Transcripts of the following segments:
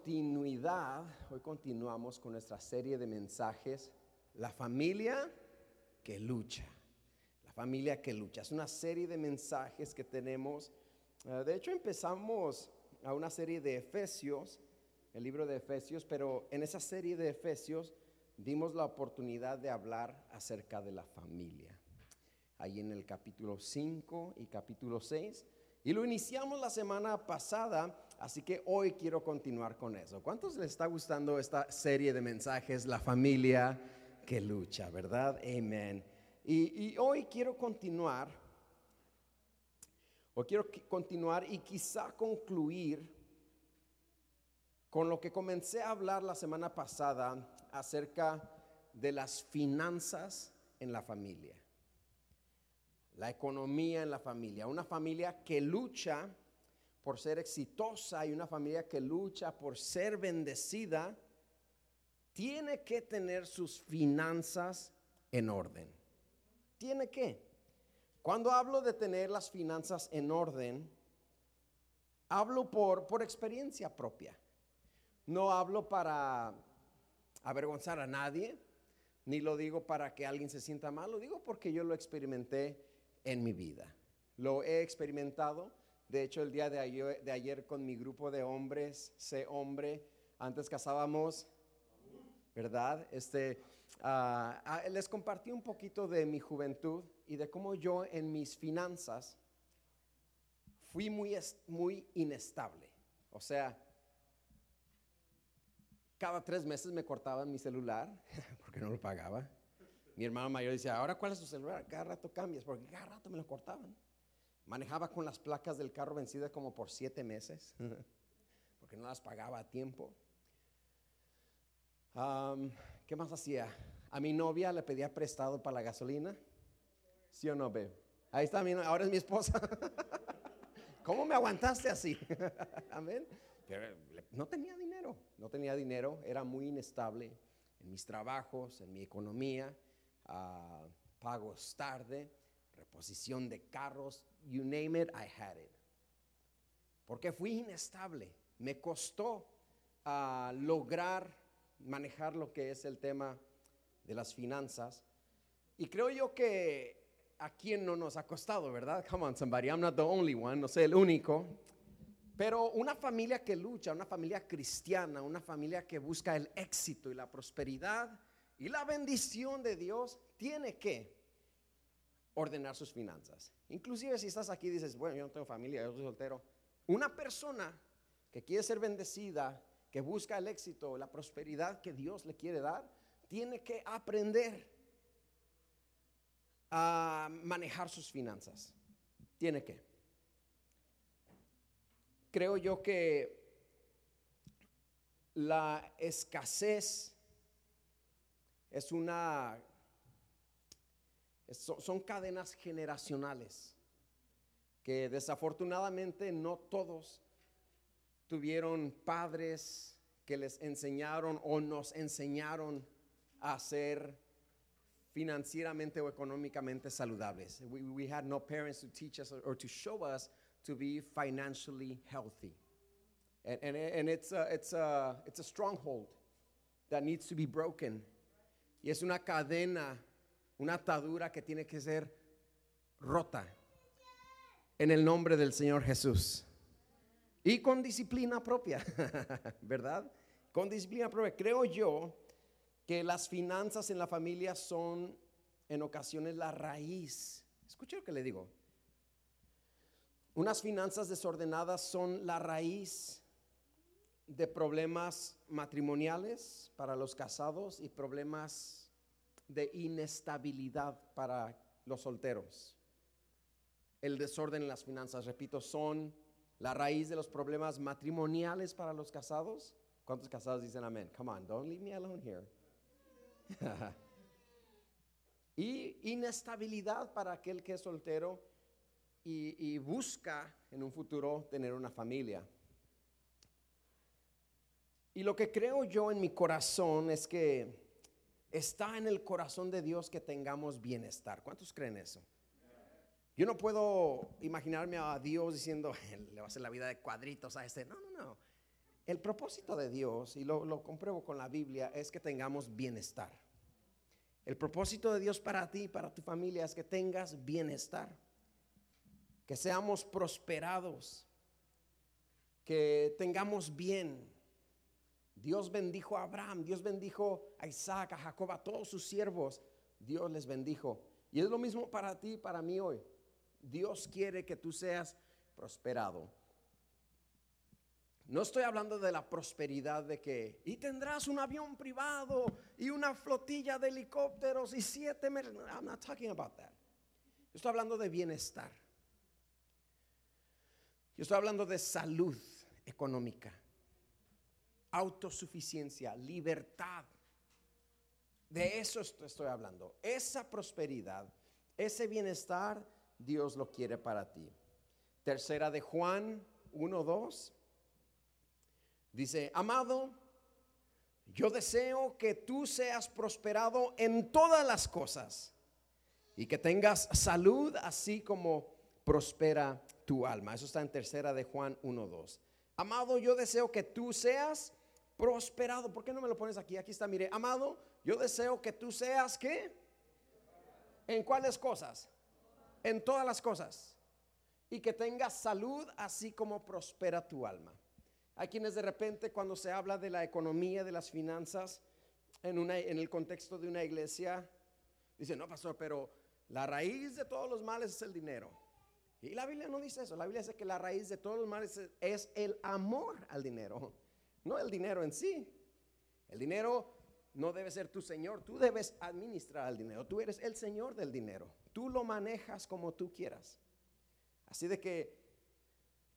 continuidad, hoy continuamos con nuestra serie de mensajes, La familia que lucha. La familia que lucha. Es una serie de mensajes que tenemos. Eh, de hecho, empezamos a una serie de Efesios, el libro de Efesios, pero en esa serie de Efesios dimos la oportunidad de hablar acerca de la familia. Ahí en el capítulo 5 y capítulo 6 y lo iniciamos la semana pasada, así que hoy quiero continuar con eso. ¿Cuántos les está gustando esta serie de mensajes, la familia que lucha, verdad? Amén. Y, hoy quiero continuar, o quiero continuar y quizá concluir con lo que comencé a hablar la semana pasada acerca de las finanzas en la familia la economía en la familia, una familia que lucha por ser exitosa y una familia que lucha por ser bendecida, tiene que tener sus finanzas en orden. Tiene que. Cuando hablo de tener las finanzas en orden, hablo por, por experiencia propia. No hablo para avergonzar a nadie, ni lo digo para que alguien se sienta mal, lo digo porque yo lo experimenté en mi vida. Lo he experimentado. De hecho, el día de ayer, con mi grupo de hombres, sé hombre, antes casábamos, ¿verdad? Este, ah, ah, les compartí un poquito de mi juventud y de cómo yo en mis finanzas fui muy, muy inestable. O sea, cada tres meses me cortaban mi celular porque no lo pagaba. Mi hermano mayor decía, ahora cuál es tu celular, cada rato cambias, porque cada rato me lo cortaban. Manejaba con las placas del carro vencidas como por siete meses, porque no las pagaba a tiempo. ¿Qué más hacía? A mi novia le pedía prestado para la gasolina. ¿Sí o no, ve? Ahí está, ahora es mi esposa. ¿Cómo me aguantaste así? Amén. Pero no tenía dinero, no tenía dinero, era muy inestable en mis trabajos, en mi economía pagos tarde, reposición de carros, you name it, I had it. Porque fui inestable, me costó ah, lograr manejar lo que es el tema de las finanzas. Y creo yo que a quien no nos ha costado, ¿verdad? Come on, somebody, I'm not the only one, no soy el único. Pero una familia que lucha, una familia cristiana, una familia que busca el éxito y la prosperidad, y la bendición de Dios tiene que ordenar sus finanzas. Inclusive si estás aquí y dices, bueno, yo no tengo familia, yo soy soltero. Una persona que quiere ser bendecida, que busca el éxito, la prosperidad que Dios le quiere dar, tiene que aprender a manejar sus finanzas. Tiene que. Creo yo que la escasez es una, son cadenas generacionales que desafortunadamente no todos tuvieron padres que les enseñaron o nos enseñaron a ser financieramente o económicamente saludables. We, had no parents to teach us or to show us to be financially healthy. And, it's, it's, it's a stronghold that needs to be broken. Y es una cadena, una atadura que tiene que ser rota en el nombre del Señor Jesús. Y con disciplina propia, ¿verdad? Con disciplina propia. Creo yo que las finanzas en la familia son en ocasiones la raíz. Escuche lo que le digo. Unas finanzas desordenadas son la raíz de problemas matrimoniales para los casados y problemas de inestabilidad para los solteros. El desorden en las finanzas, repito, son la raíz de los problemas matrimoniales para los casados. ¿Cuántos casados dicen amén? Come on, don't leave me alone here. y inestabilidad para aquel que es soltero y busca en un futuro tener una familia. Y lo que creo yo en mi corazón es que está en el corazón de Dios que tengamos bienestar. ¿Cuántos creen eso? Yo no puedo imaginarme a Dios diciendo, le va a hacer la vida de cuadritos a este. No, no, no. el propósito de Dios, y lo, lo compruebo con la Biblia, es que tengamos bienestar. El propósito de Dios para ti para tu familia es que tengas bienestar, que seamos prosperados, que tengamos bien. Dios bendijo a Abraham, Dios bendijo a Isaac, a Jacob, a todos sus siervos. Dios les bendijo. Y es lo mismo para ti para mí hoy. Dios quiere que tú seas prosperado. No estoy hablando de la prosperidad de que, y tendrás un avión privado y una flotilla de helicópteros y siete. I'm not talking about that. Yo estoy hablando de bienestar. Yo estoy hablando de salud económica, autosuficiencia, libertad. De eso estoy hablando. Esa prosperidad, ese bienestar, Dios lo quiere para ti. Tercera de Juan 1, 2. Dice, amado, yo deseo que tú seas prosperado en todas las cosas y que tengas salud así como prospera tu alma. Eso está en tercera de Juan 1.2. Amado, yo deseo que tú seas prosperado. ¿Por qué no me lo pones aquí? Aquí está, mire, amado, yo deseo que tú seas qué? ¿En cuáles cosas? En todas las cosas. Y que tengas salud así como prospera tu alma. Hay quienes de repente cuando se habla de la economía, de las finanzas, en, una, en el contexto de una iglesia, dicen, no, pastor, pero la raíz de todos los males es el dinero. Y la Biblia no dice eso, la Biblia dice que la raíz de todos los males es el amor al dinero, no el dinero en sí. El dinero no debe ser tu Señor, tú debes administrar el dinero, tú eres el Señor del dinero, tú lo manejas como tú quieras. Así de que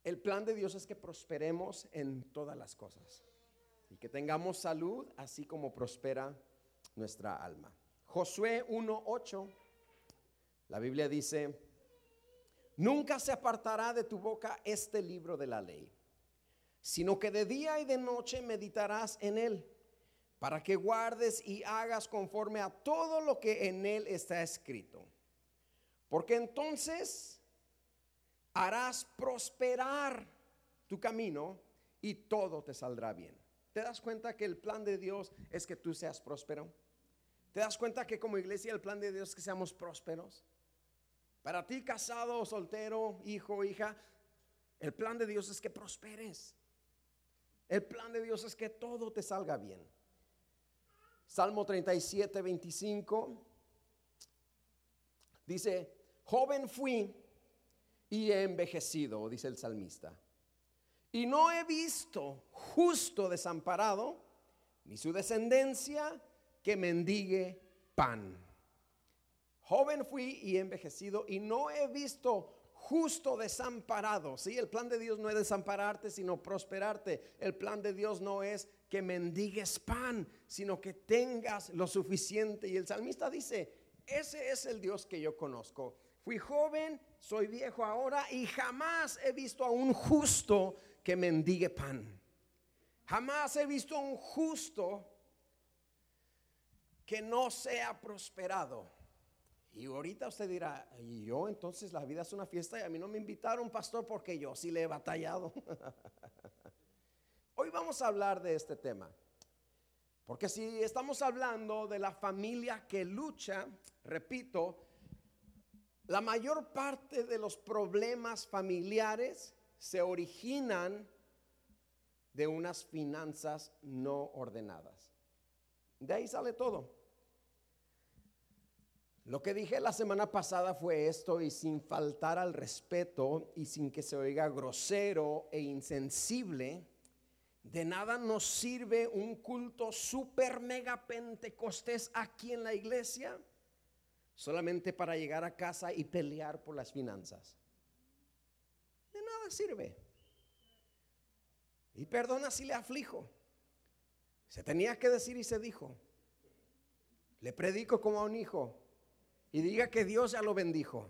el plan de Dios es que prosperemos en todas las cosas y que tengamos salud así como prospera nuestra alma. Josué 1.8, la Biblia dice, nunca se apartará de tu boca este libro de la ley, sino que de día y de noche meditarás en él, para que guardes y hagas conforme a todo lo que en él está escrito. Porque entonces harás prosperar tu camino y todo te saldrá bien. ¿Te das cuenta que el plan de Dios es que tú seas próspero? ¿Te das cuenta que como iglesia el plan de Dios es que seamos prósperos? Para ti casado, soltero, hijo, hija, el plan de Dios es que prosperes. El plan de Dios es que todo te salga bien. Salmo 37, 25 dice, joven fui y he envejecido, dice el salmista. Y no he visto justo desamparado, ni su descendencia que mendigue pan. Joven fui y he envejecido y no he visto justo desamparado. Sí, el plan de Dios no es desampararte, sino prosperarte. El plan de Dios no es que mendigues pan, sino que tengas lo suficiente. Y el salmista dice, ese es el Dios que yo conozco. Fui joven, soy viejo ahora y jamás he visto a un justo que mendigue pan. Jamás he visto a un justo que no sea prosperado. Y ahorita usted dirá, y yo entonces la vida es una fiesta y a mí no me invitaron, pastor, porque yo sí le he batallado. Hoy vamos a hablar de este tema. Porque si estamos hablando de la familia que lucha, repito, la mayor parte de los problemas familiares se originan de unas finanzas no ordenadas. De ahí sale todo. Lo que dije la semana pasada fue esto y sin faltar al respeto y sin que se oiga grosero e insensible, de nada nos sirve un culto super mega pentecostés aquí en la iglesia solamente para llegar a casa y pelear por las finanzas. De nada sirve. Y perdona si le aflijo. Se tenía que decir y se dijo. Le predico como a un hijo y diga que Dios ya lo bendijo.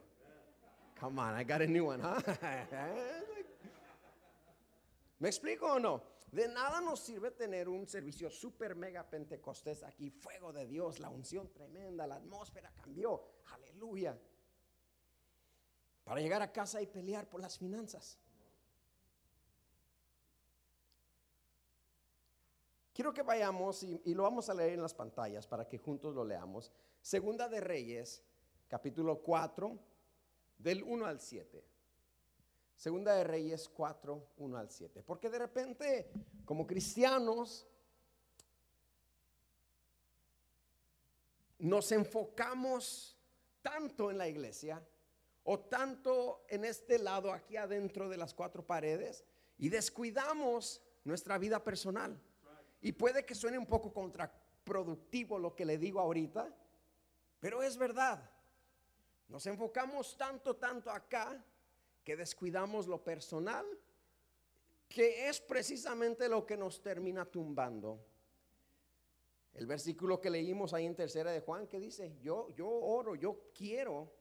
Come on, I got a new one, ¿Me explico o no? De nada nos sirve tener un servicio super mega pentecostés aquí, fuego de Dios, la unción tremenda, la atmósfera cambió, aleluya. Para llegar a casa y pelear por las finanzas. Quiero que vayamos y, lo vamos a leer en las pantallas para que juntos lo leamos. Segunda de Reyes, capítulo 4, del 1 al 7. Segunda de Reyes 4, 1 al 7. Porque de repente, como cristianos, nos enfocamos tanto en la iglesia o tanto en este lado aquí adentro de las cuatro paredes y descuidamos nuestra vida personal. Y puede que suene un poco contraproductivo lo que le digo ahorita, pero es verdad. Nos enfocamos tanto, tanto acá que descuidamos lo personal, que es precisamente lo que nos termina tumbando. El versículo que leímos ahí en tercera de Juan que dice, yo, yo oro, yo quiero,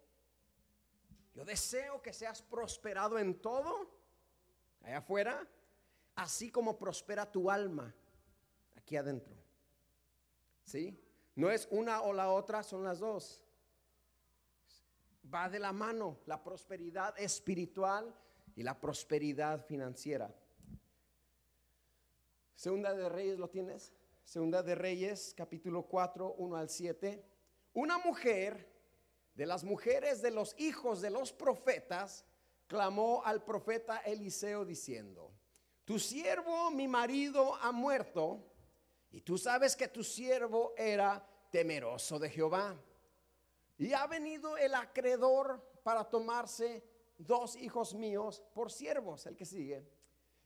yo deseo que seas prosperado en todo, allá afuera, así como prospera tu alma aquí adentro. ¿Sí? No es una o la otra, son las dos. Va de la mano la prosperidad espiritual y la prosperidad financiera. Segunda de Reyes, ¿lo tienes? Segunda de Reyes, capítulo 4, 1 al 7. Una mujer de las mujeres de los hijos de los profetas clamó al profeta Eliseo diciendo, tu siervo, mi marido, ha muerto, y tú sabes que tu siervo era temeroso de Jehová. Y ha venido el acreedor para tomarse dos hijos míos por siervos, el que sigue.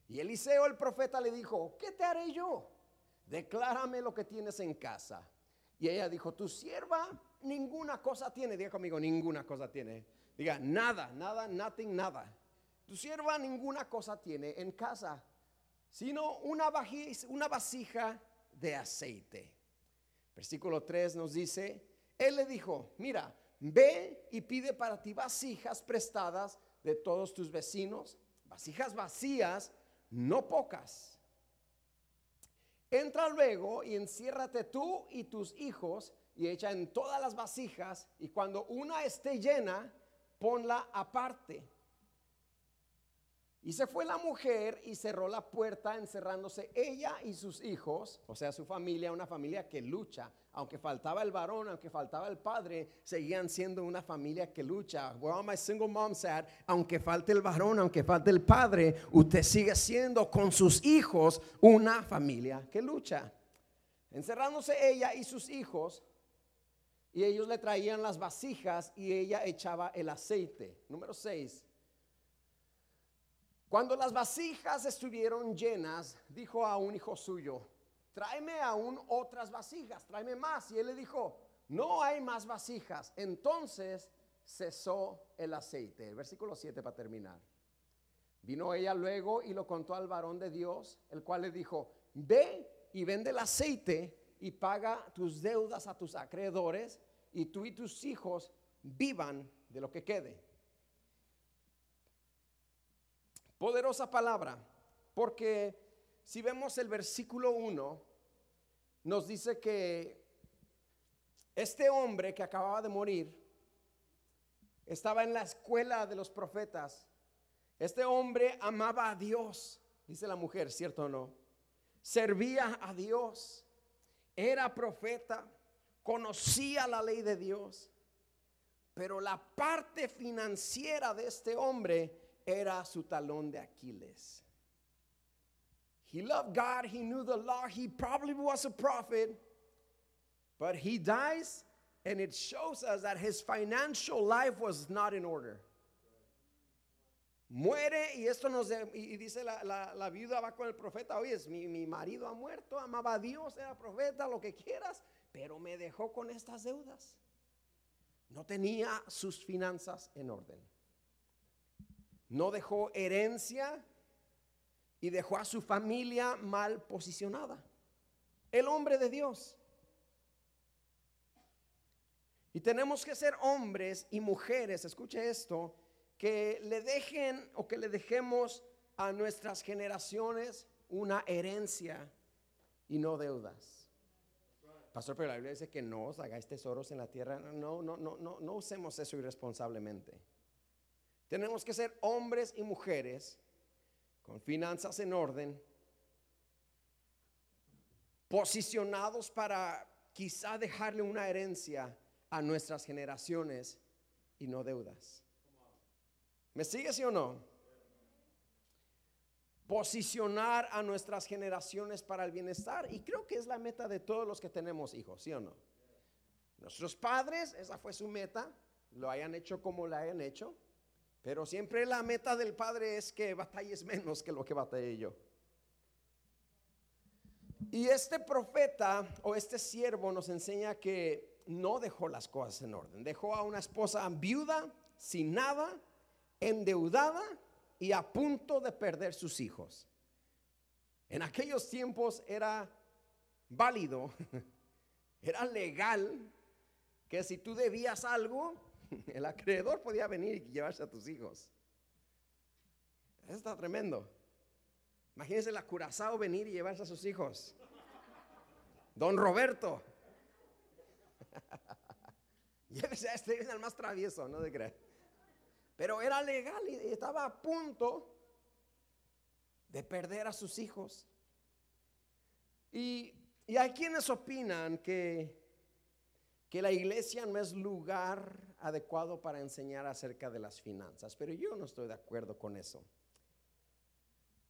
Y Eliseo el profeta le dijo, ¿qué te haré yo? declárame lo que tienes en casa. Y ella dijo, tu sierva ninguna cosa tiene. Diga conmigo, ninguna cosa tiene. Diga, nada, nada, nothing, nada. Tu sierva ninguna cosa tiene en casa, sino una, una vasija de aceite. Versículo 3 nos dice, él le dijo, mira, ve y pide para ti vasijas prestadas de todos tus vecinos, vasijas vacías, no pocas Entra luego y enciérrate tú y tus hijos y echa en todas las vasijas y cuando una esté llena, ponla aparte. Y se fue la mujer y cerró la puerta encerrándose ella y sus hijos, o sea, su familia, una familia que lucha. Aunque faltaba el varón, aunque faltaba el padre, seguían siendo una familia que lucha. Well, my single mom said, aunque falte el varón, aunque falte el padre, usted sigue siendo con sus hijos una familia que lucha. Encerrándose ella y sus hijos, y ellos le traían las vasijas y ella echaba el aceite. Número 6. Cuando las vasijas estuvieron llenas, dijo a un hijo suyo, tráeme aún otras vasijas, tráeme más. Y él le dijo, no hay más vasijas. Entonces cesó el aceite. versículo 7 para terminar. Vino ella luego y lo contó al varón de Dios, el cual le dijo, ve y vende el aceite y paga tus deudas a tus acreedores y tú y tus hijos vivan de lo que quede. Poderosa palabra, porque si vemos el versículo 1, nos dice que este hombre que acababa de morir estaba en la escuela de los profetas. Este hombre amaba a Dios, dice la mujer, ¿cierto o no? Servía a Dios, era profeta, conocía la ley de Dios, pero la parte financiera de este hombre era su talón de Aquiles. He loved God, he knew the law, he probably was a prophet, but he dies and it shows us that his financial life was not in order. Muere y esto nos y dice la, viuda va con el profeta, oye, mi, mi marido ha muerto, amaba a Dios, era profeta, lo que quieras, pero me dejó con estas deudas. No tenía sus finanzas en orden no dejó herencia y dejó a su familia mal posicionada. El hombre de Dios. Y tenemos que ser hombres y mujeres, escuche esto, que le dejen o que le dejemos a nuestras generaciones una herencia y no deudas. Pastor, pero la Biblia dice que no os hagáis tesoros en la tierra. No, no, no, no, no usemos eso irresponsablemente. Tenemos que ser hombres y mujeres con finanzas en orden posicionados para quizá dejarle una herencia a nuestras generaciones y no deudas. ¿Me sigue sí o no? Posicionar a nuestras generaciones para el bienestar. Y creo que es la meta de todos los que tenemos hijos, ¿sí o no? Nuestros padres, esa fue su meta, lo hayan hecho como la hayan hecho. Pero siempre la meta del padre es que batalles menos que lo que batallé yo. Y este profeta o este siervo nos enseña que no dejó las cosas en orden. Dejó a una esposa viuda, sin nada, endeudada y a punto de perder sus hijos. En aquellos tiempos era válido, era legal que si tú debías algo, el acreedor podía venir y llevarse a tus hijos. Eso está tremendo. Imagínense la Curazao venir y llevarse a sus hijos. Don Roberto. Llévese a este, es el más travieso, no se cree. Pero era legal y estaba a punto de perder a sus hijos. Y, y hay quienes opinan que, que la iglesia no es lugar adecuado para enseñar acerca de las finanzas, pero yo no estoy de acuerdo con eso.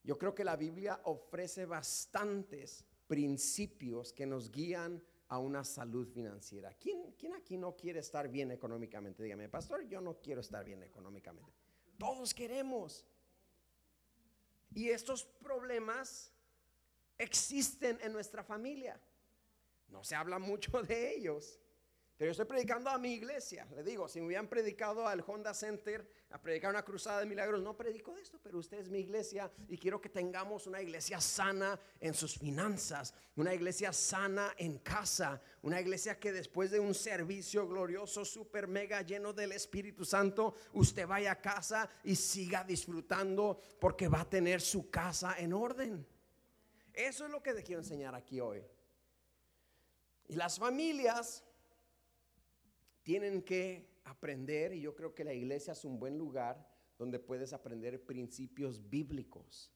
Yo creo que la Biblia ofrece bastantes principios que nos guían a una salud financiera. ¿Quién, ¿Quién, aquí no quiere estar bien económicamente? Dígame, pastor, yo no quiero estar bien económicamente. Todos queremos. Y estos problemas existen en nuestra familia. No se habla mucho de ellos. Pero yo estoy predicando a mi iglesia. Le digo, si me hubieran predicado al Honda Center a predicar una cruzada de milagros, no predico de esto, pero usted es mi iglesia y quiero que tengamos una iglesia sana en sus finanzas, una iglesia sana en casa, una iglesia que después de un servicio glorioso, super mega lleno del Espíritu Santo, usted vaya a casa y siga disfrutando porque va a tener su casa en orden. Eso es lo que te quiero enseñar aquí hoy. Y las familias tienen que aprender, y yo creo que la iglesia es un buen lugar donde puedes aprender principios bíblicos,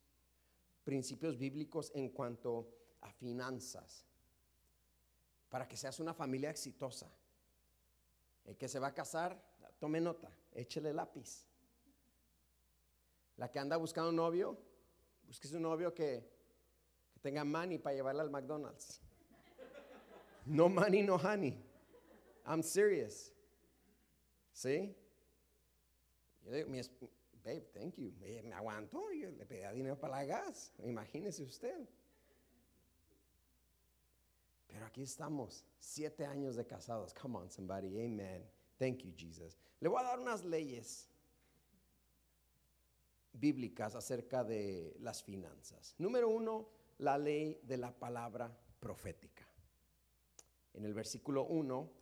principios bíblicos en cuanto a finanzas, para que seas una familia exitosa. El que se va a casar, tome nota, échele lápiz. La que anda buscando un novio, busque un novio que, tenga money para llevarla al McDonald's. No money, no honey. I'm serious. ¿Sí? Yo digo, mi, babe, thank you. Me, me aguantó, yo le pedía dinero para la gas. Imagínese usted. Pero aquí estamos, siete años de casados. Come on, somebody. Amen. Thank you, Jesus. Le voy a dar unas leyes bíblicas acerca de las finanzas. Número uno, la ley de la palabra profética. En el versículo 1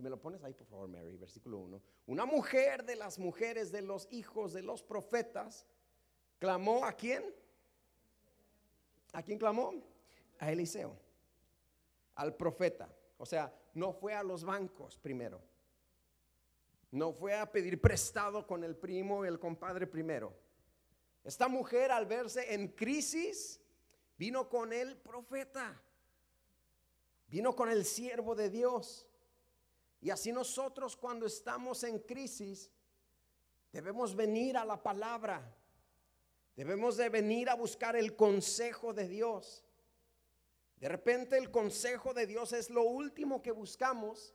si me lo pones ahí, por favor, Mary, versículo 1. Una mujer de las mujeres de los hijos de los profetas clamó a quién? ¿A quién clamó? A Eliseo, al profeta. O sea, no fue a los bancos primero. No fue a pedir prestado con el primo y el compadre primero. Esta mujer al verse en crisis, vino con el profeta. Vino con el siervo de Dios. Y así nosotros cuando estamos en crisis, debemos venir a la palabra. Debemos de venir a buscar el consejo de Dios. De repente el consejo de Dios es lo último que buscamos.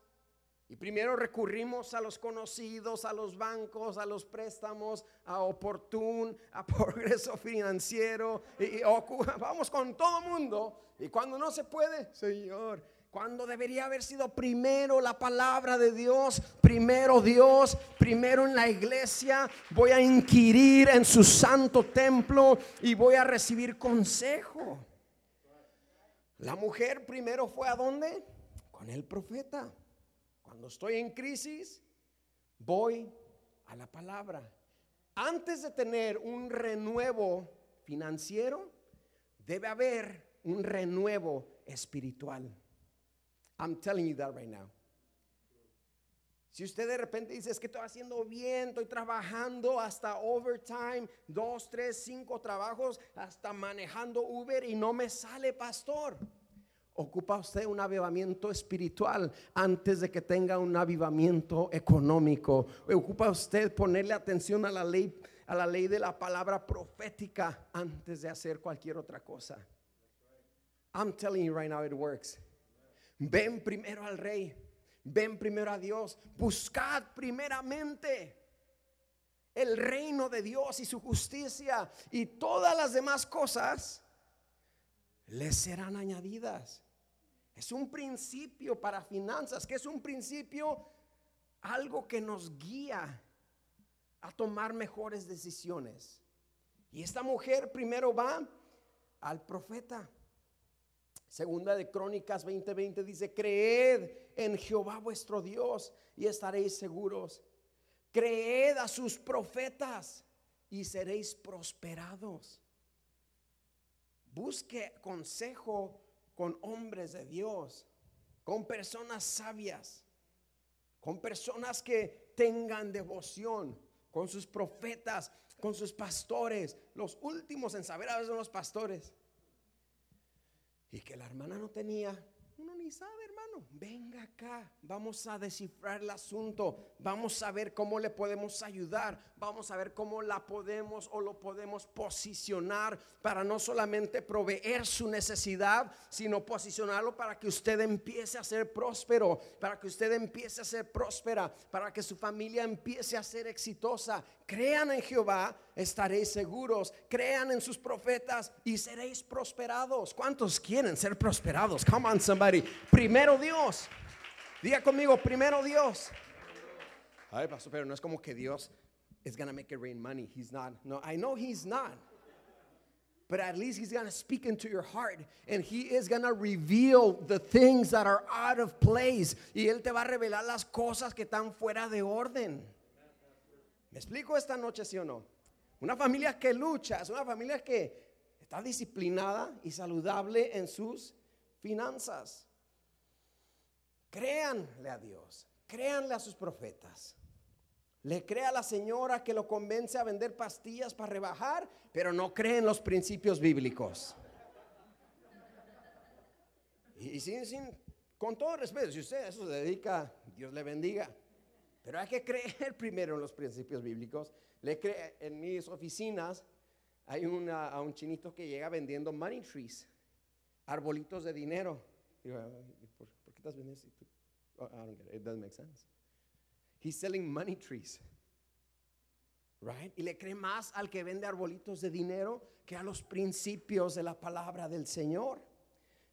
Y primero recurrimos a los conocidos, a los bancos, a los préstamos, a Oportun, a Progreso Financiero. Y, vamos con todo mundo. Y cuando no se puede, Señor, cuando debería haber sido primero la palabra de Dios, primero Dios, primero en la iglesia, voy a inquirir en su santo templo y voy a recibir consejo. La mujer primero fue a dónde? Con el profeta. Cuando estoy en crisis, voy a la palabra. Antes de tener un renuevo financiero, debe haber un renuevo espiritual. I'm telling you that right now. Si usted de repente dice, es que estoy haciendo bien, estoy trabajando hasta overtime, dos, tres, cinco trabajos, hasta manejando Uber y no me sale, pastor. Ocupa usted un avivamiento espiritual antes de que tenga un avivamiento económico. Ocupa usted ponerle atención a la ley, a la ley de la palabra profética antes de hacer cualquier otra cosa. I'm telling you right now it works. Ven primero al rey. Ven primero a Dios. Buscad primeramente el reino de Dios y su justicia y todas las demás cosas les serán añadidas. Es un principio para finanzas, que es un principio, algo que nos guía a tomar mejores decisiones. Y esta mujer primero va al profeta. Segunda de Crónicas 20:20 dice, creed en Jehová vuestro Dios y estaréis seguros. Creed a sus profetas y seréis prosperados. Busque consejo con hombres de Dios, con personas sabias, con personas que tengan devoción, con sus profetas, con sus pastores. Los últimos en saber a veces son los pastores. Y que la hermana no tenía, uno ni sabe, hermano. Venga acá, vamos a descifrar el asunto, vamos a ver cómo le podemos ayudar, vamos a ver cómo la podemos o lo podemos posicionar para no solamente proveer su necesidad, sino posicionarlo para que usted empiece a ser próspero, para que usted empiece a ser próspera, para que su familia empiece a ser exitosa. Crean en Jehová, estaréis seguros. Crean en sus profetas y seréis prosperados. ¿Cuántos quieren ser prosperados? Come on, somebody. Primero Dios. Diga conmigo, primero Dios. Ay, pastor, pero no es como que Dios is gonna make it rain money. He's not. No, I know he's not. But at least he's gonna speak into your heart and he is gonna reveal the things that are out of place. Y él te va a revelar las cosas que están fuera de orden. ¿Me explico esta noche, sí o no? Una familia que lucha, es una familia que está disciplinada y saludable en sus finanzas. Créanle a Dios, créanle a sus profetas. Le cree a la señora que lo convence a vender pastillas para rebajar, pero no cree en los principios bíblicos. Y, sin, sin, con todo respeto, si usted a eso se dedica, Dios le bendiga. Pero hay que creer primero en los principios bíblicos. Le cree, en mis oficinas hay un chinito que llega vendiendo money trees, arbolitos de dinero. ¿Por, ¿por qué estás vendiendo? Oh, I don't get it. It doesn't make sense. He's selling money trees. Right? Y le cree más al que vende arbolitos de dinero que a los principios de la palabra del Señor.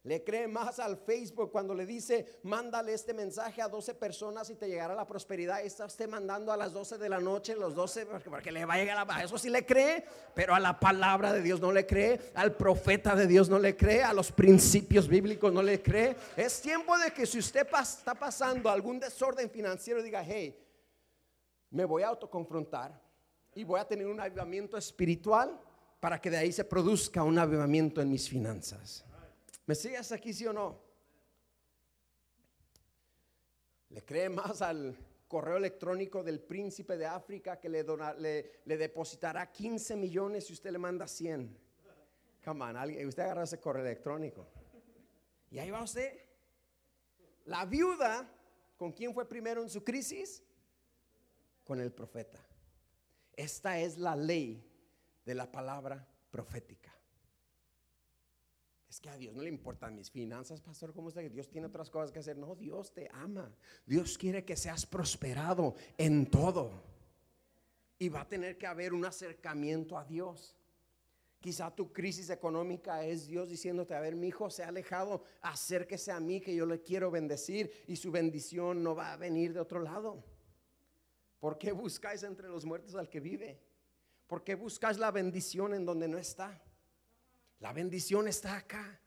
Le cree más al Facebook cuando le dice, mándale este mensaje a 12 personas y te llegará la prosperidad. Y está usted mandando a las 12 de la noche, los 12, porque le va a llegar la... Eso sí le cree, pero a la palabra de Dios no le cree, al profeta de Dios no le cree, a los principios bíblicos no le cree. Es tiempo de que si usted está pasando algún desorden financiero, diga, hey, me voy a autoconfrontar y voy a tener un avivamiento espiritual para que de ahí se produzca un avivamiento en mis finanzas. ¿Me sigues aquí, sí o no? ¿Le cree más al correo electrónico del príncipe de África que le, depositará 15 millones si usted le manda 100? Come on, alguien, usted agarra ese correo electrónico. Y ahí va usted. La viuda, ¿con quién fue primero en su crisis? Con el profeta. Esta es la ley de la palabra profética. Es que a Dios no le importan mis finanzas, pastor. ¿Cómo está? Que Dios tiene otras cosas que hacer. No, Dios te ama. Dios quiere que seas prosperado en todo. Y va a tener que haber un acercamiento a Dios. Quizá tu crisis económica es Dios diciéndote, a ver, mi hijo se ha alejado, acérquese a mí que yo le quiero bendecir y su bendición no va a venir de otro lado. ¿Por qué buscáis entre los muertos al que vive? ¿Por qué buscáis la bendición en donde no está? La bendición está acá.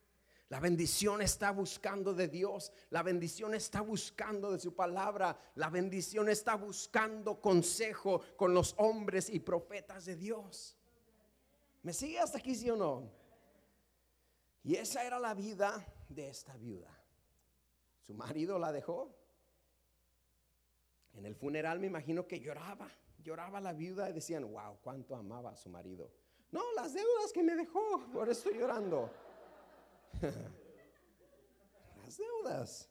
La bendición está buscando de Dios. La bendición está buscando de su palabra. La bendición está buscando consejo con los hombres y profetas de Dios. ¿Me sigue hasta aquí, sí o no? Y esa era la vida de esta viuda. Su marido la dejó. En el funeral me imagino que lloraba. Lloraba la viuda y decían, wow, cuánto amaba a su marido. No, las deudas que me dejó, por eso estoy llorando. las deudas.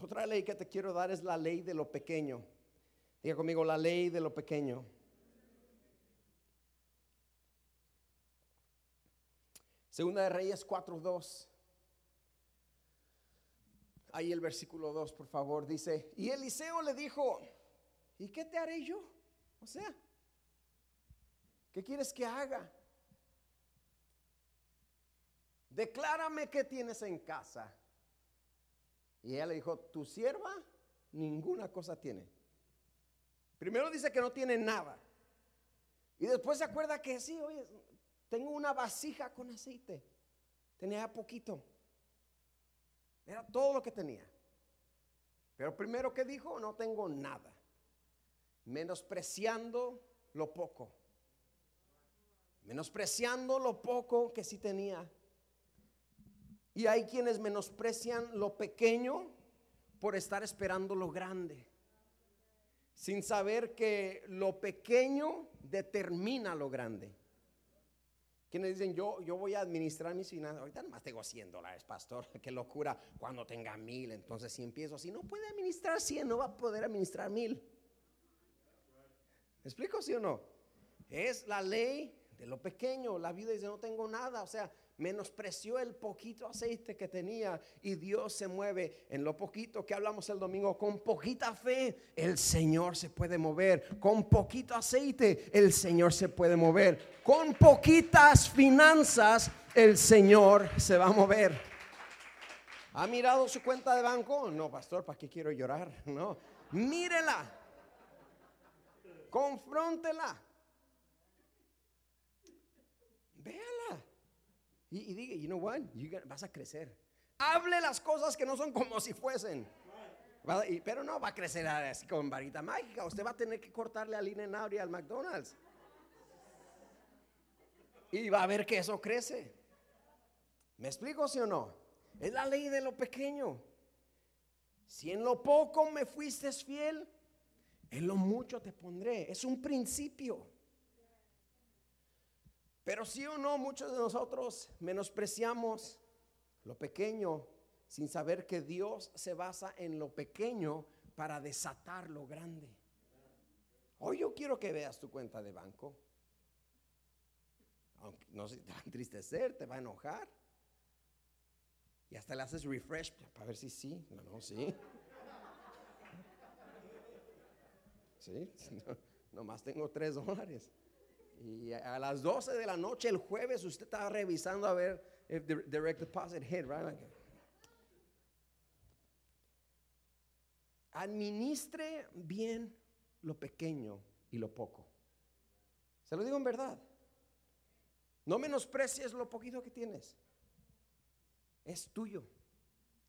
Otra ley que te quiero dar es la ley de lo pequeño. Diga conmigo, la ley de lo pequeño. Segunda de Reyes 4.2. Ahí el versículo 2, por favor, dice, y Eliseo le dijo, ¿y qué te haré yo? O sea, ¿qué quieres que haga? Declárame qué tienes en casa. Y ella le dijo, tu sierva ninguna cosa tiene. Primero dice que no tiene nada. Y después se acuerda que sí, oye, tengo una vasija con aceite. Tenía poquito. Era todo lo que tenía. Pero primero que dijo, no tengo nada. Menospreciando lo poco. Menospreciando lo poco que sí tenía. Y hay quienes menosprecian lo pequeño por estar esperando lo grande. Sin saber que lo pequeño determina lo grande. Quienes dicen, yo, yo voy a administrar mis finanzas. Ahorita nomás tengo 100 dólares, pastor. Qué locura. Cuando tenga mil, entonces si empiezo, si no puede administrar 100, no va a poder administrar mil. ¿Me explico, sí o no? Es la ley de lo pequeño. La vida dice, no tengo nada. O sea, menospreció el poquito aceite que tenía y Dios se mueve en lo poquito que hablamos el domingo. Con poquita fe el Señor se puede mover. Con poquito aceite el Señor se puede mover. Con poquitas finanzas el Señor se va a mover. ¿Ha mirado su cuenta de banco? No, pastor, ¿para qué quiero llorar? No, mírela. Confróntela. Y, diga, you know what, vas a crecer. Hable las cosas que no son como si fuesen. pero no va a crecer así con varita mágica. Usted va a tener que cortarle al INENAUR y al McDonald's. Y va a ver que eso crece. ¿Me explico, sí o no? Es la ley de lo pequeño. Si en lo poco me fuiste fiel, en lo mucho te pondré. Es un principio. Pero sí o no, muchos de nosotros menospreciamos lo pequeño sin saber que Dios se basa en lo pequeño para desatar lo grande. Hoy yo quiero que veas tu cuenta de banco. Aunque no se te va a entristecer, te va a enojar. Y hasta le haces refresh para ver si sí. No, no, sí. Sí, nomás tengo tres dólares. Y a las 12 de la noche el jueves usted estaba revisando a ver if the direct deposit hit, right? administre bien lo pequeño y lo poco. Se lo digo en verdad. No menosprecies lo poquito que tienes. Es tuyo.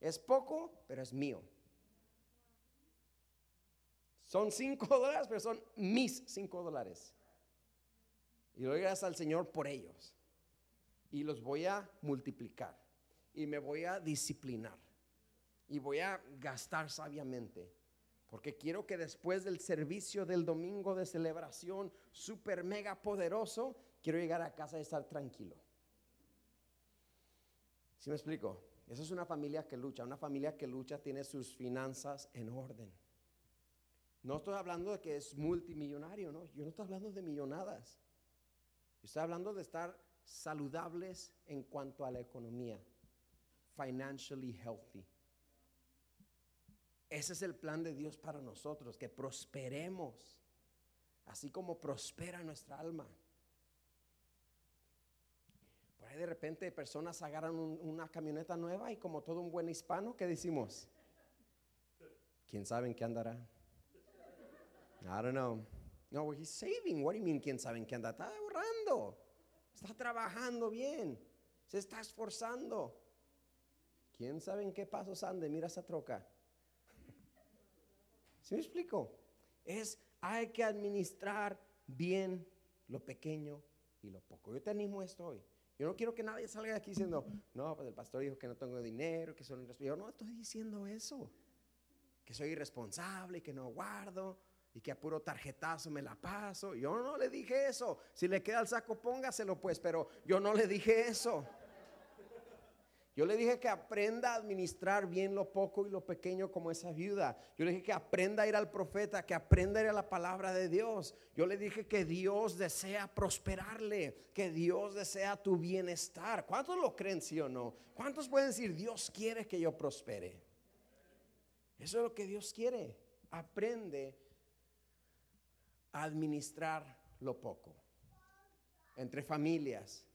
Es poco, pero es mío. Son cinco dólares, pero son mis cinco dólares. Y doy gracias al Señor por ellos. Y los voy a multiplicar. Y me voy a disciplinar. Y voy a gastar sabiamente. Porque quiero que después del servicio del domingo de celebración super mega poderoso, quiero llegar a casa y estar tranquilo. ¿Sí me explico? Esa es una familia que lucha. Una familia que lucha tiene sus finanzas en orden. No estoy hablando de que es multimillonario, no. Yo no estoy hablando de millonadas. Estoy hablando de estar saludables en cuanto a la economía. Financially healthy. Ese es el plan de Dios para nosotros, que prosperemos, así como prospera nuestra alma. Por ahí de repente personas agarran una camioneta nueva y como todo un buen hispano, ¿qué decimos? ¿Quién sabe en qué andará? I don't know. No, he's saving. What do you mean? ¿Quién sabe en qué anda? Está ahorrando. Está trabajando bien. Se está esforzando. ¿Quién sabe en qué pasos ande? Mira esa troca. ¿Sí me explico? Es, hay que administrar bien lo pequeño y lo poco. Yo te animo esto hoy. Yo no quiero que nadie salga de aquí diciendo, no, pues el pastor dijo que no tengo dinero, que soy irresponsable. Yo no estoy diciendo eso. Que soy irresponsable, que no guardo y que a puro tarjetazo me la paso. Yo no le dije eso. Si le queda el saco, póngaselo pues, pero yo no le dije eso. Yo le dije que aprenda a administrar bien lo poco y lo pequeño como esa viuda. Yo le dije que aprenda a ir al profeta, que aprenda a ir a la palabra de Dios. Yo le dije que Dios desea prosperarle, que Dios desea tu bienestar. ¿Cuántos lo creen, sí o no? ¿Cuántos pueden decir, Dios quiere que yo prospere? Eso es lo que Dios quiere. Aprende administrar lo poco. Entre familias,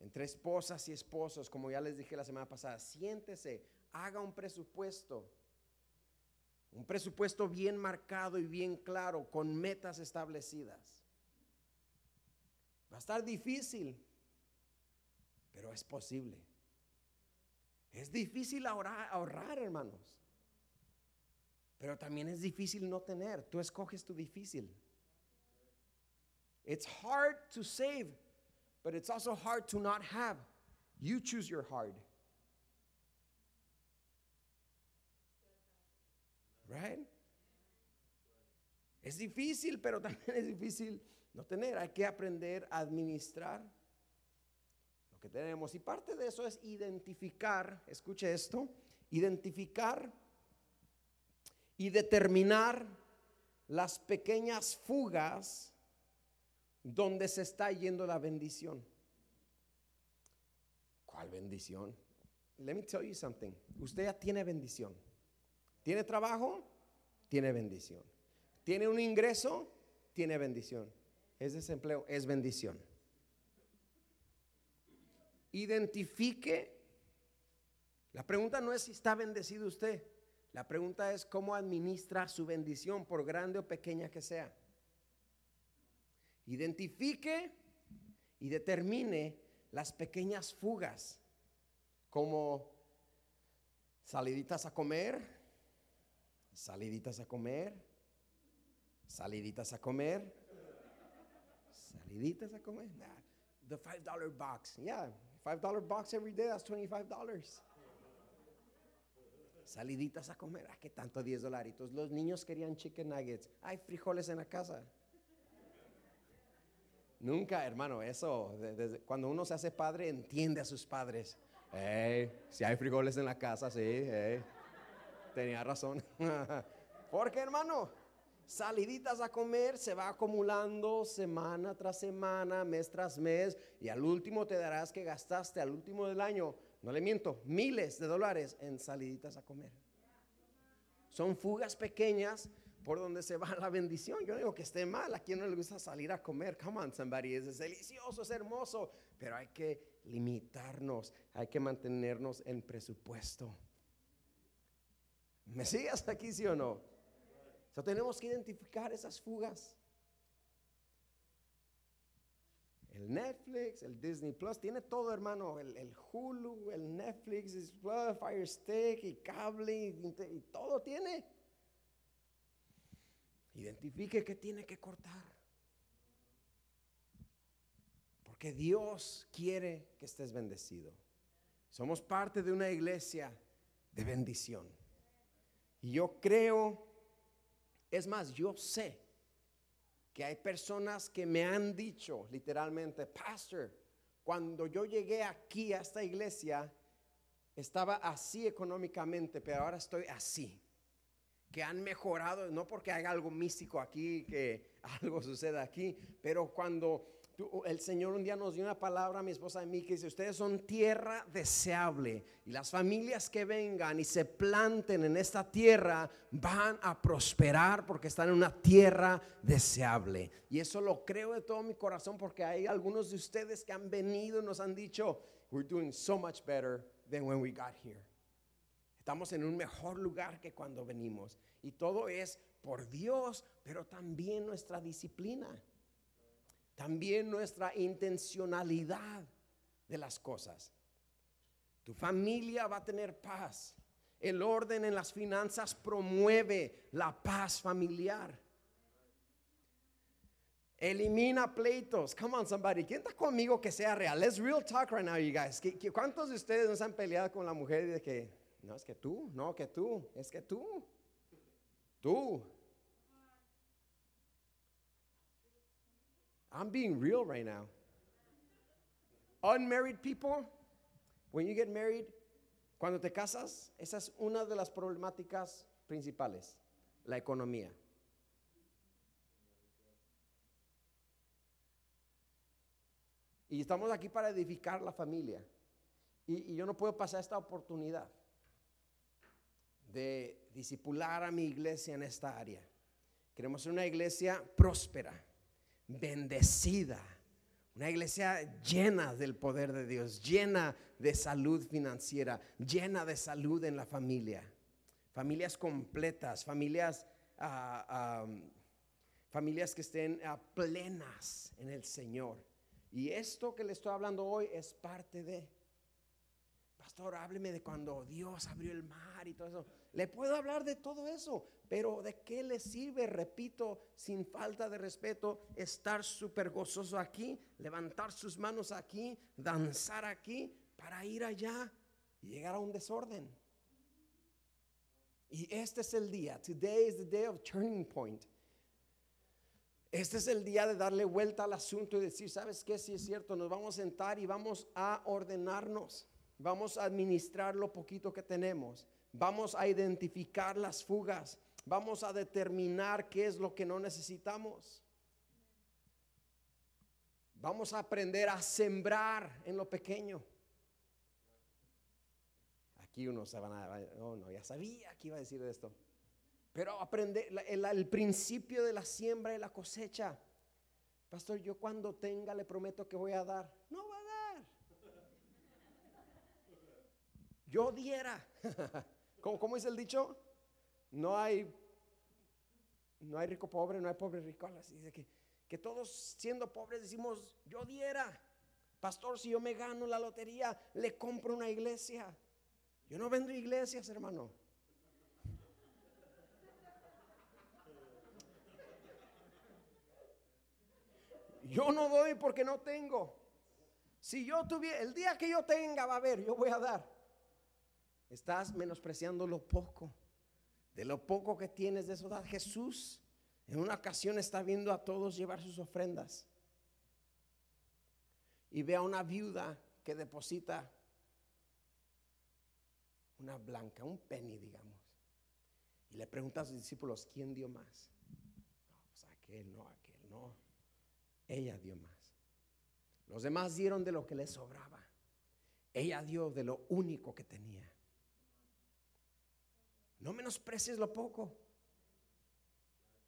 entre esposas y esposos, como ya les dije la semana pasada, siéntese, haga un presupuesto. Un presupuesto bien marcado y bien claro, con metas establecidas. Va a estar difícil, pero es posible. Es difícil ahorrar, ahorrar, hermanos. Pero también es difícil no tener. Tú escoges tu difícil. It's hard to save, but it's also hard to not have. You choose your hard. Right? Es difícil, pero también es difícil no tener. Hay que aprender a administrar lo que tenemos. Y parte de eso es identificar, escuche esto, identificar y determinar las pequeñas fugas donde se está yendo la bendición. ¿Cuál bendición? Let me tell you something. Usted ya tiene bendición. ¿Tiene trabajo? Tiene bendición. ¿Tiene un ingreso? Tiene bendición. ¿Es desempleo? Es bendición. Identifique. La pregunta no es si está bendecido usted. La pregunta es cómo administra su bendición, por grande o pequeña que sea. Identifique y determine las pequeñas fugas, como saliditas a comer, saliditas a comer, saliditas a comer, saliditas a comer. the $5 box. Yeah, $5 box every day, that's $25 saliditas a comer. Ah, qué tanto 10 dolaritos. Los niños querían chicken nuggets. Hay frijoles en la casa. Nunca, hermano, eso, cuando uno se hace padre, entiende a sus padres. si hay frijoles en la casa, sí, tenía razón. Porque, hermano, saliditas a comer se va acumulando semana tras semana, mes tras mes, y al último te darás que gastaste al último del año no le miento, miles de dólares en saliditas a comer. Son fugas pequeñas por donde se va la bendición. Yo digo que esté mal, a quien no le gusta salir a comer. Come on, somebody, es delicioso, es hermoso, pero hay que limitarnos, hay que mantenernos en presupuesto. ¿Me sigues aquí, sí o no? Tenemos que identificar esas fugas. el Netflix, el Disney Plus, tiene todo, hermano. El, Hulu, el Netflix, el Fire Stick y cable y, todo tiene. Identifique qué tiene que cortar. Porque Dios quiere que estés bendecido. Somos parte de una iglesia de bendición. Y yo creo, es más, yo sé que hay personas que me han dicho literalmente, pastor, cuando yo llegué aquí a esta iglesia, estaba así económicamente, pero ahora estoy así. Que han mejorado, no porque haya algo místico aquí, que algo suceda aquí, pero cuando el Señor un día nos dio una palabra a mi esposa y a mí que dice, ustedes son tierra deseable y las familias que vengan y se planten en esta tierra van a prosperar porque están en una tierra deseable. Y eso lo creo de todo mi corazón porque hay algunos de ustedes que han venido y nos han dicho, we're doing so much better than when we got here. Estamos en un mejor lugar que cuando venimos. Y todo es por Dios, pero también nuestra disciplina también nuestra intencionalidad de las cosas. Tu familia va a tener paz. El orden en las finanzas promueve la paz familiar. Elimina pleitos. Come on, somebody. ¿Quién está conmigo que sea real? Let's real talk right now, you guys. ¿Cuántos de ustedes nos han peleado con la mujer de que, no, es que tú, no, que tú, es que tú, tú, I'm being real right now. Unmarried people, when you get married, Cuando te casas, esa es una de las problemáticas principales, la economía. Y estamos aquí para edificar la familia. Y, yo no puedo pasar esta oportunidad de disipular a mi iglesia en esta área. Queremos ser una iglesia próspera, bendecida, una iglesia llena del poder de Dios, llena de salud financiera, llena de salud en la familia. Familias completas, familias, ah, familias que estén ah, plenas en el Señor. Y esto que le estoy hablando hoy es parte de... Pastor, hábleme de cuando Dios abrió el mar y todo eso. Le puedo hablar de todo eso, pero ¿de qué le sirve, repito, sin falta de respeto, estar súper gozoso aquí, levantar sus manos aquí, danzar aquí, para ir allá y llegar a un desorden? Y este es el día. Today is the day of turning point. Este es el día de darle vuelta al asunto y decir, ¿sabes qué? Si es cierto, nos vamos a sentar y vamos a ordenarnos. Vamos a administrar lo poquito que tenemos. Vamos a identificar las fugas. Vamos a determinar qué es lo que no necesitamos. Vamos a aprender a sembrar en lo pequeño. Aquí uno se van a, oh no, ya sabía que iba a decir esto. Pero aprender el, principio de la siembra y la cosecha. Pastor, yo cuando tenga le prometo que voy a dar. No va a dar. Yo diera. ¿Cómo, es el dicho? No hay, no hay rico pobre, no hay pobre rico. Dice que, que todos siendo pobres decimos, yo diera. Pastor, si yo me gano la lotería, le compro una iglesia. Yo no vendo iglesias, hermano. Yo no doy porque no tengo. Si yo tuviera, el día que yo tenga, va a haber, yo voy a dar. Estás menospreciando lo poco. De lo poco que tienes de eso Jesús. En una ocasión está viendo a todos llevar sus ofrendas. Y ve a una viuda que deposita una blanca, un penny, digamos. Y le pregunta a sus discípulos, ¿quién dio más? No, pues aquel, no, aquel, no ella dio más. Los demás dieron de lo que les sobraba. Ella dio de lo único que tenía. No menosprecies lo poco.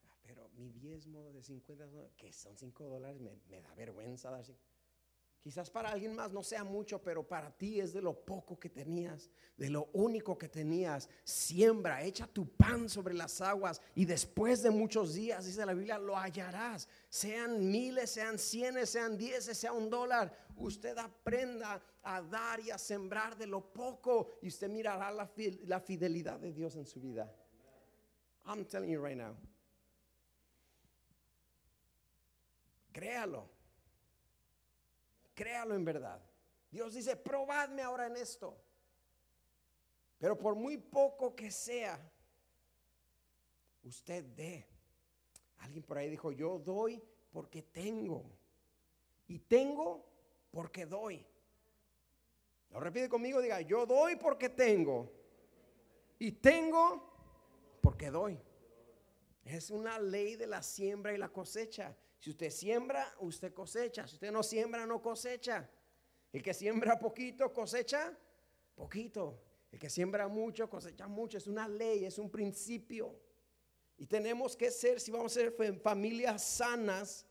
Ah, pero mi diezmo de 50, que son 5 dólares, me, da vergüenza dar Quizás para alguien más no sea mucho, pero para ti es de lo poco que tenías, de lo único que tenías. Siembra, echa tu pan sobre las aguas y después de muchos días, dice la Biblia, lo hallarás. Sean miles, sean cienes, sean dieces, sea un dólar. Usted aprenda a dar y a sembrar de lo poco y usted mirará la fidelidad de Dios en su vida. I'm telling you right now. Créalo. Créalo en verdad. Dios dice, probadme ahora en esto. Pero por muy poco que sea, usted dé. Alguien por ahí dijo, yo doy porque tengo. Y tengo porque doy. Lo repite conmigo, diga, yo doy porque tengo. Y tengo porque doy. Es una ley de la siembra y la cosecha. Si usted siembra, usted cosecha. Si usted no siembra, no cosecha. El que siembra poquito, cosecha poquito. El que siembra mucho, cosecha mucho. Es una ley, es un principio. Y tenemos que ser, si vamos a ser familias sanas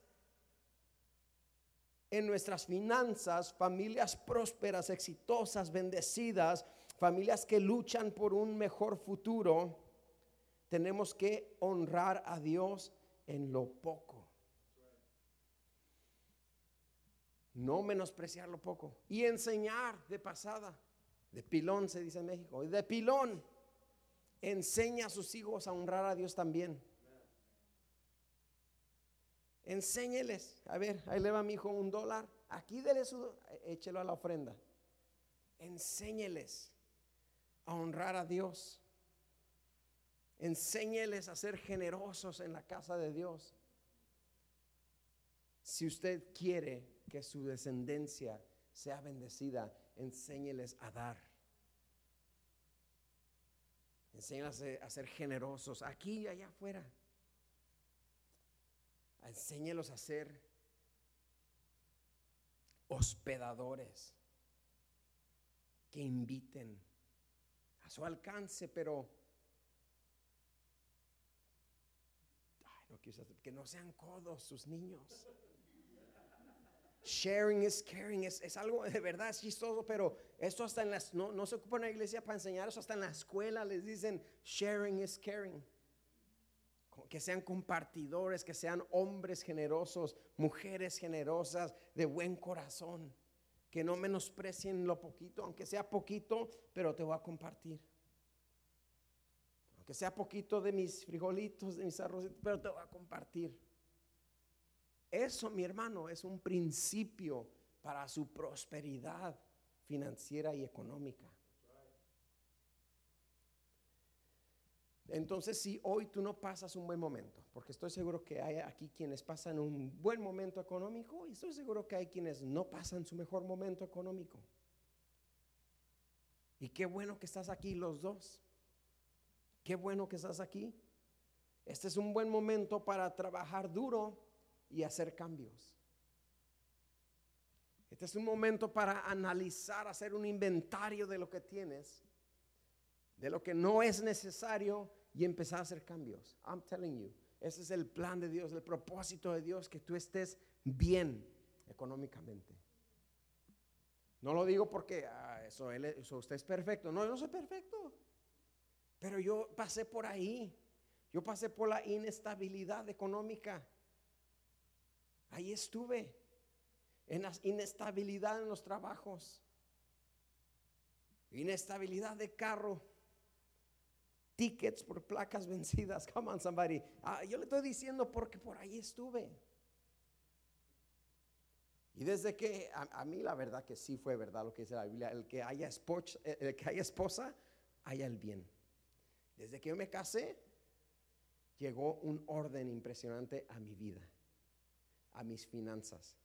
en nuestras finanzas, familias prósperas, exitosas, bendecidas, familias que luchan por un mejor futuro, tenemos que honrar a Dios en lo poco. No menospreciar lo poco. Y enseñar de pasada. De pilón se dice en México. Y de pilón. Enseña a sus hijos a honrar a Dios también. Enséñeles. A ver, ahí le va mi hijo un dólar. Aquí dele su, échelo a la ofrenda. Enséñeles a honrar a Dios. Enséñeles a ser generosos en la casa de Dios. Si usted quiere que su descendencia sea bendecida, enséñeles a dar. Enséñalos a ser generosos aquí y allá afuera. Enséñalos a ser hospedadores que inviten a su alcance, pero que no sean codos sus niños. Sharing is caring, es, algo de verdad, es chistoso, pero esto hasta en las, no, no se ocupa en la iglesia para enseñar eso, hasta en la escuela les dicen sharing is caring. Que sean compartidores, que sean hombres generosos, mujeres generosas, de buen corazón, que no menosprecien lo poquito, aunque sea poquito, pero te voy a compartir. Aunque sea poquito de mis frijolitos, de mis arrozitos, pero te voy a compartir. Eso, mi hermano, es un principio para su prosperidad financiera y económica. Entonces, si hoy tú no pasas un buen momento, porque estoy seguro que hay aquí quienes pasan un buen momento económico y estoy seguro que hay quienes no pasan su mejor momento económico. Y qué bueno que estás aquí los dos. Qué bueno que estás aquí. Este es un buen momento para trabajar duro y hacer cambios. Este es un momento para analizar, hacer un inventario de lo que tienes, de lo que no es necesario y empezar a hacer cambios. I'm telling you, ese es el plan de Dios, el propósito de Dios, que tú estés bien económicamente. No lo digo porque ah, eso, eso usted es perfecto. No, yo no soy perfecto. Pero yo pasé por ahí. Yo pasé por la inestabilidad económica. Ahí estuve, en la inestabilidad en los trabajos, inestabilidad de carro, tickets por placas vencidas. Come on, somebody. Ah, yo le estoy diciendo porque por ahí estuve. Y desde que a, mí la verdad que sí fue verdad lo que dice la Biblia, el que haya esposa, el que haya esposa, haya el bien. Desde que yo me casé, llegó un orden impresionante a mi vida a mis finanzas.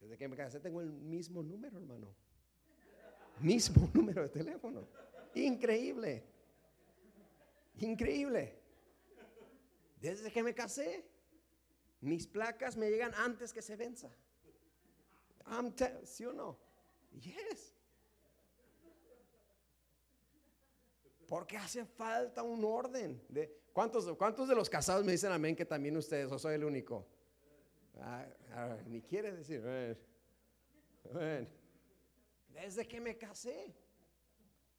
Desde que me casé tengo el mismo número, hermano. Mismo número de teléfono. Increíble. Increíble. Desde que me casé, mis placas me llegan antes que se venza. ¿Sí o no? Yes. Porque hace falta un orden. De, ¿cuántos, ¿Cuántos de los casados me dicen amén que también ustedes o soy el único? Ah, ah, ni quiere decir. Desde que me casé,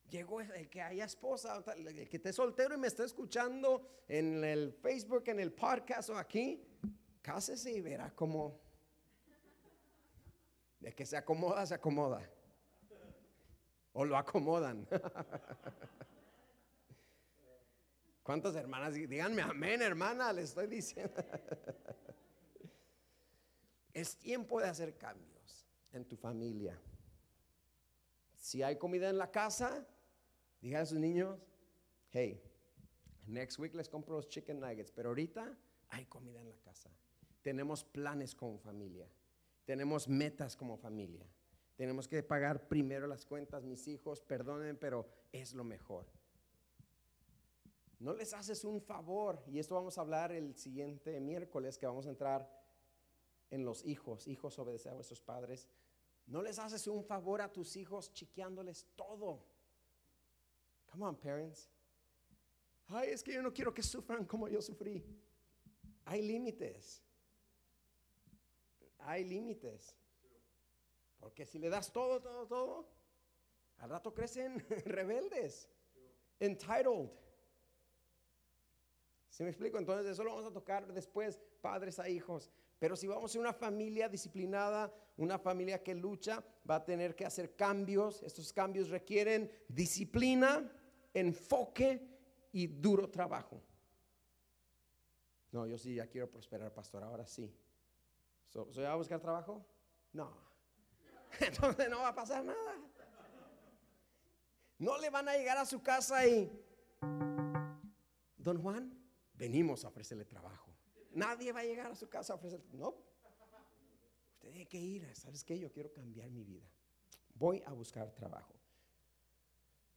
llegó el que haya esposa, el que esté soltero y me está escuchando en el Facebook, en el podcast o aquí, cásese y verá cómo de que se acomoda, se acomoda. O lo acomodan. ¿Cuántas hermanas? Díganme amén, hermana, le estoy diciendo. es tiempo de hacer cambios en tu familia. Si hay comida en la casa, diga a sus niños, hey, next week les compro los chicken nuggets, pero ahorita hay comida en la casa. Tenemos planes como familia. Tenemos metas como familia. Tenemos que pagar primero las cuentas, mis hijos, perdonen, pero es lo mejor. No les haces un favor, y esto vamos a hablar el siguiente miércoles que vamos a entrar en los hijos, hijos obedecer a vuestros padres. No les haces un favor a tus hijos chiqueándoles todo. Come on, parents. Ay, es que yo no quiero que sufran como yo sufrí. Hay límites. Hay límites. Porque si le das todo, todo, todo, al rato crecen rebeldes, entitled. ¿Se me explico? Entonces eso lo vamos a tocar después, padres a hijos. Pero si vamos a una familia disciplinada, una familia que lucha, va a tener que hacer cambios. Estos cambios requieren disciplina, enfoque y duro trabajo. No, yo sí ya quiero prosperar, pastor, ahora sí. ¿Soy a buscar trabajo? No. Entonces no va a pasar nada. No le van a llegar a su casa y, don Juan, venimos a ofrecerle trabajo. Nadie va a llegar a su casa a ofrecerle, no. Usted tiene que ir, ¿sabes qué? Yo quiero cambiar mi vida. Voy a buscar trabajo.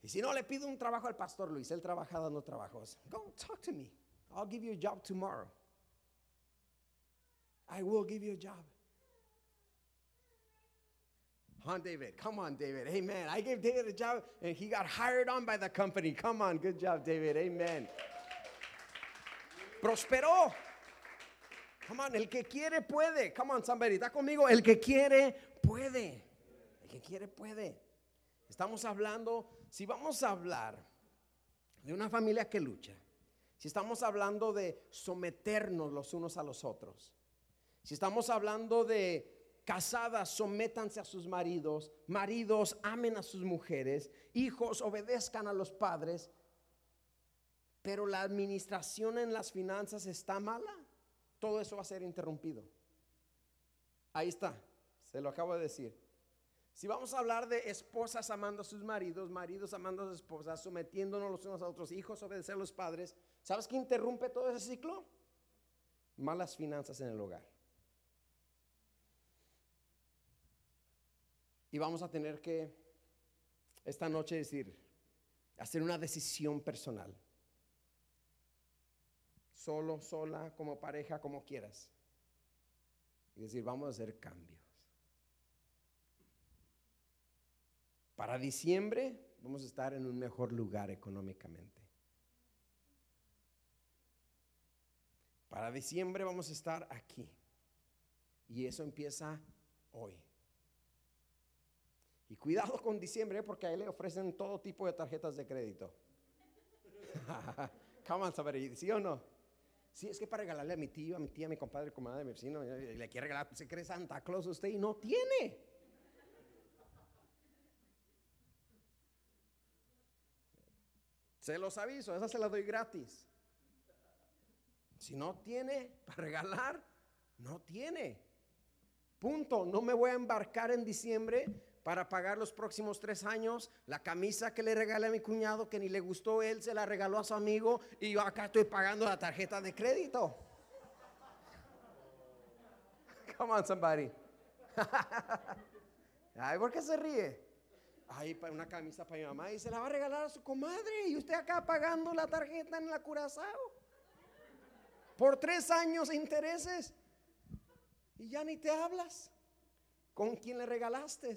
Y si no, le pido un trabajo al pastor Luis. Él trabaja dando trabajos. Go talk to me. I'll give you a job tomorrow. I will give you a job. Huh, David? Come on, David. Amen. I gave David a job and he got hired on by the company. Come on. Good job, David. Amen. Prosperó. Come on. El que quiere puede. Come on, somebody. ¿Está conmigo? El que quiere puede. El que quiere puede. Estamos hablando, si vamos a hablar de una familia que lucha, si estamos hablando de someternos los unos a los otros, si estamos hablando de casadas, sométanse a sus maridos, maridos, amen a sus mujeres, hijos, obedezcan a los padres, pero la administración en las finanzas está mala, todo eso va a ser interrumpido. Ahí está, se lo acabo de decir. Si vamos a hablar de esposas amando a sus maridos, maridos amando a sus esposas, sometiéndonos los unos a otros, hijos obedecer a los padres, ¿sabes qué interrumpe todo ese ciclo? Malas finanzas en el hogar. Y vamos a tener que esta noche decir, hacer una decisión personal. Solo, sola, como pareja, como quieras. Y decir, vamos a hacer cambios. Para diciembre vamos a estar en un mejor lugar económicamente. Para diciembre vamos a estar aquí. Y eso empieza hoy. Y cuidado con diciembre porque ahí le ofrecen todo tipo de tarjetas de crédito. Come somebody, ¿sí o no? Sí, es que para regalarle a mi tío, a mi tía, a mi compadre, comadre, a mi vecino, le quiere regalar, se cree Santa Claus usted y no tiene. Se los aviso, esa se la doy gratis. Si no tiene para regalar, no tiene. Punto. No me voy a embarcar en diciembre para pagar los próximos tres años. La camisa que le regalé a mi cuñado, que ni le gustó él, se la regaló a su amigo y yo acá estoy pagando la tarjeta de crédito. Come on, somebody. Ay, ¿por qué se ríe? Ay, una camisa para mi mamá y se la va a regalar a su comadre y usted acá pagando la tarjeta en la Curazao por tres años intereses y ya ni te hablas con quien le regalaste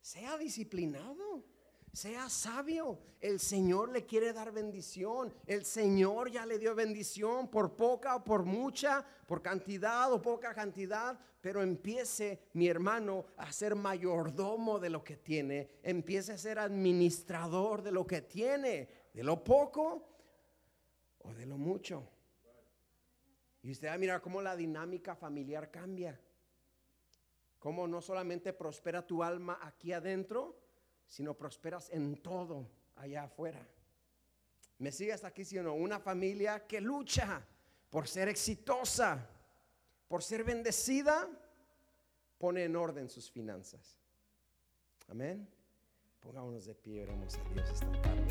sea disciplinado, sea sabio. El Señor le quiere dar bendición. El Señor ya le dio bendición por poca o por mucha, por cantidad o poca cantidad. Pero empiece, mi hermano, a ser mayordomo de lo que tiene. Empiece a ser administrador de lo que tiene, de lo poco o de lo mucho. Y usted va a mirar cómo la dinámica familiar cambia. Cómo no solamente prospera tu alma aquí adentro, sino prosperas en todo allá afuera. ¿Me sigue hasta aquí, o no? Una familia que lucha por ser exitosa, por ser bendecida, pone en orden sus finanzas. Amén. Pongámonos de pie, oremos a Dios esta tarde.